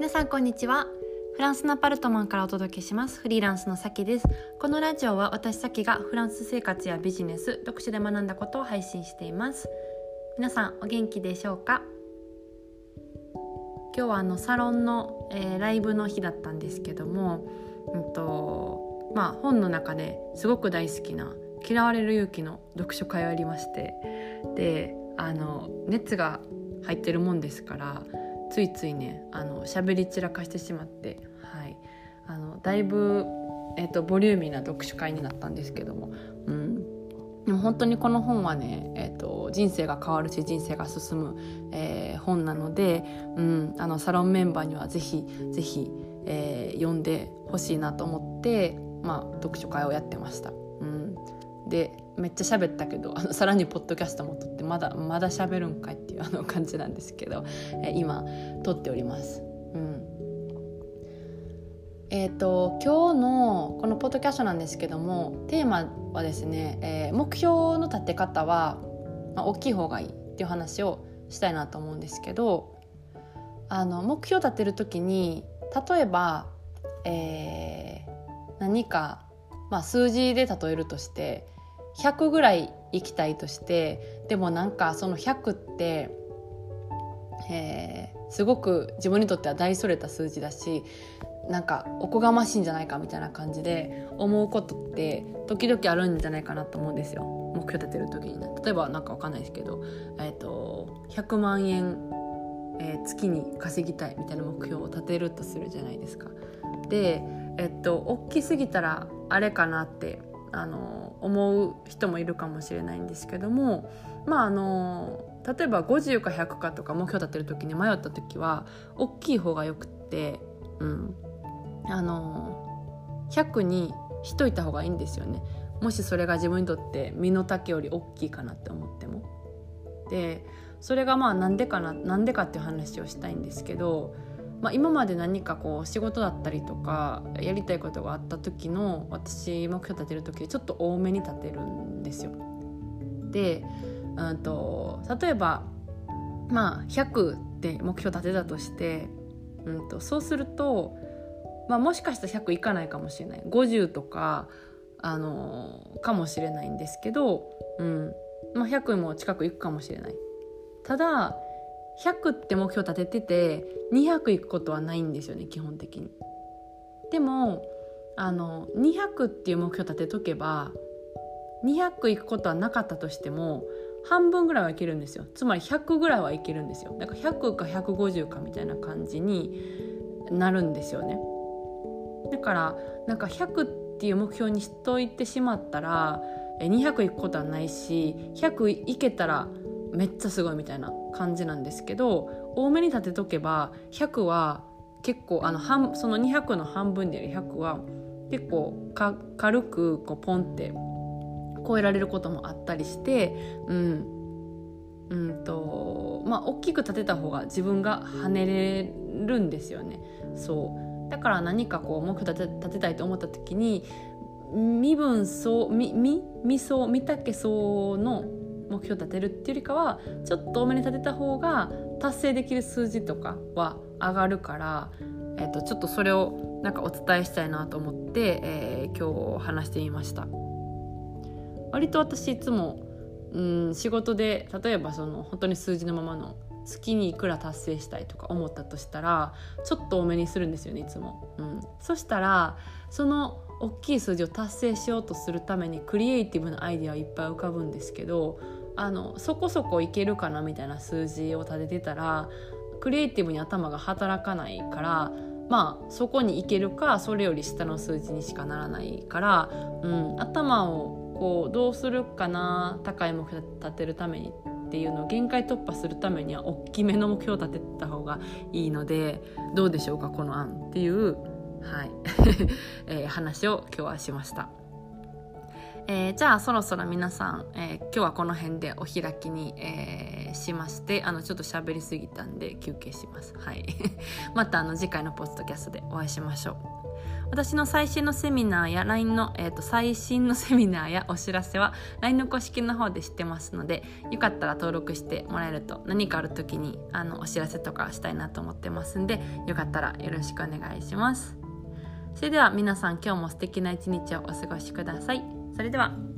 皆さんこんにちは。フランスのアパルトマンからお届けします。フリーランスのさきです。このラジオは私さきがフランス生活やビジネス読書で学んだことを配信しています。皆さんお元気でしょうか？今日はあのサロンの、えー、ライブの日だったんですけどもうんとまあ本の中ですごく大好きな嫌われる勇気の読書会をやりましてであの熱が入ってるもんですからついついねあの喋り散らかしてしまって、はい、あのだいぶ、えーと、ボリューミーな読書会になったんですけども、うん、でも本当にこの本はね、えーと、人生が変わるし人生が進む、えー、本なので、うん、あのサロンメンバーにはぜひぜひ、えー、読んでほしいなと思って、まあ、読書会をやってました。うん、でめっちゃ喋ったけどあのさらにポッドキャストも撮ってまだまだ喋るんかいっていうあの感じなんですけど、え今撮っております。うんえーと、今日のこのポッドキャストなんですけどもテーマはですね、えー、目標の立て方は、まあ、大きい方がいいっていう話をしたいなと思うんですけどあの目標を立てる時に例えば、えー、何か、まあ、数字で例えるとして100ぐらい行きたいとしてでもなんかその100って、えー、すごく自分にとっては大それた数字だしなんかおこがましいんじゃないかみたいな感じで思うことって時々あるんじゃないかなと思うんですよ目標立てる時にね例えば何か分かんないですけど、えーと、100万円、えー、月に稼ぎたいみたいな目標を立てるとするじゃないですか。でえっと大きすぎたらあれかなってあの思う人もいるかもしれないんですけどもまああの例えば50か100かとか目標立てる時に迷った時は大きい方がよくって、うん、あの100にしといた方がいいんですよねもしそれが自分にとって身の丈より大きいかなって思っても。でそれがまあなんでかななんでかっていう話をしたいんですけどまあ、今まで何かこう仕事だったりとかやりたいことがあった時の私目標立てる時ちょっと多めに立てるんですよ。で、うんと、例えばまあ100って目標立てたとして、うんと、そうすると、まあ、もしかしたら100いかないかもしれない50とかあのかもしれないんですけど、うんまあ、100も近くいくかもしれない。ただ100って目標立ててて200いくことはないんですよね基本的に。でもあの200っていう目標立てとけば200いくことはなかったとしても半分ぐらいはいけるんですよ。つまり100ぐらいはいけるんですよ。だから100か150かみたいな感じになるんですよね。だからなんか100っていう目標にしといてしまったら200いくことはないし100いけたらめっちゃすごいみたいな感じなんですけど多めに立てとけば100は結構あの半その200の半分である100は結構か軽くこうポンって超えられることもあったりしてうん。うんとまあ大きく立てた方が自分が跳ねれるんですよね。そう。だから何かこう目標立て立てたいと思った時に身分層身身身層身丈層の目標立てるっていうよりかはちょっと多めに立てた方が達成できる数字とかは上がるから、えー、とちょっとそれをなんかお伝えしたいなと思って、えー、今日話してみました。割と私いつもうん仕事で例えばその本当に数字のままの月にいくら達成したいとか思ったとしたらちょっと多めにするんですよねいつも。うん、そしたらその大きい数字を達成しようとするためにクリエイティブなアイデアはいっぱい浮かぶんですけどあのそこそこいけるかなみたいな数字を立ててたらクリエイティブに頭が働かないからまあそこに行けるかそれより下の数字にしかならないから、うん、頭をこうどうするかな高い目標立てるためにっていうのを限界突破するためには大きめの目標を立てた方がいいのでどうでしょうかこの案っていう、はい えー、話を今日はしました。えー、じゃあそろそろ皆さん、えー、今日はこの辺でお開きに、えー、しましてあのちょっと喋りすぎたんで休憩します。はい。またあの次回のポッドキャストでお会いしましょう。私の最新のセミナーや LINE の、えーと、最新のセミナーやお知らせは LINE の公式の方で知ってますのでよかったら登録してもらえると何かある時にあのお知らせとかしたいなと思ってますんでよかったらよろしくお願いします。それでは皆さん今日も素敵な一日をお過ごしください。それでは。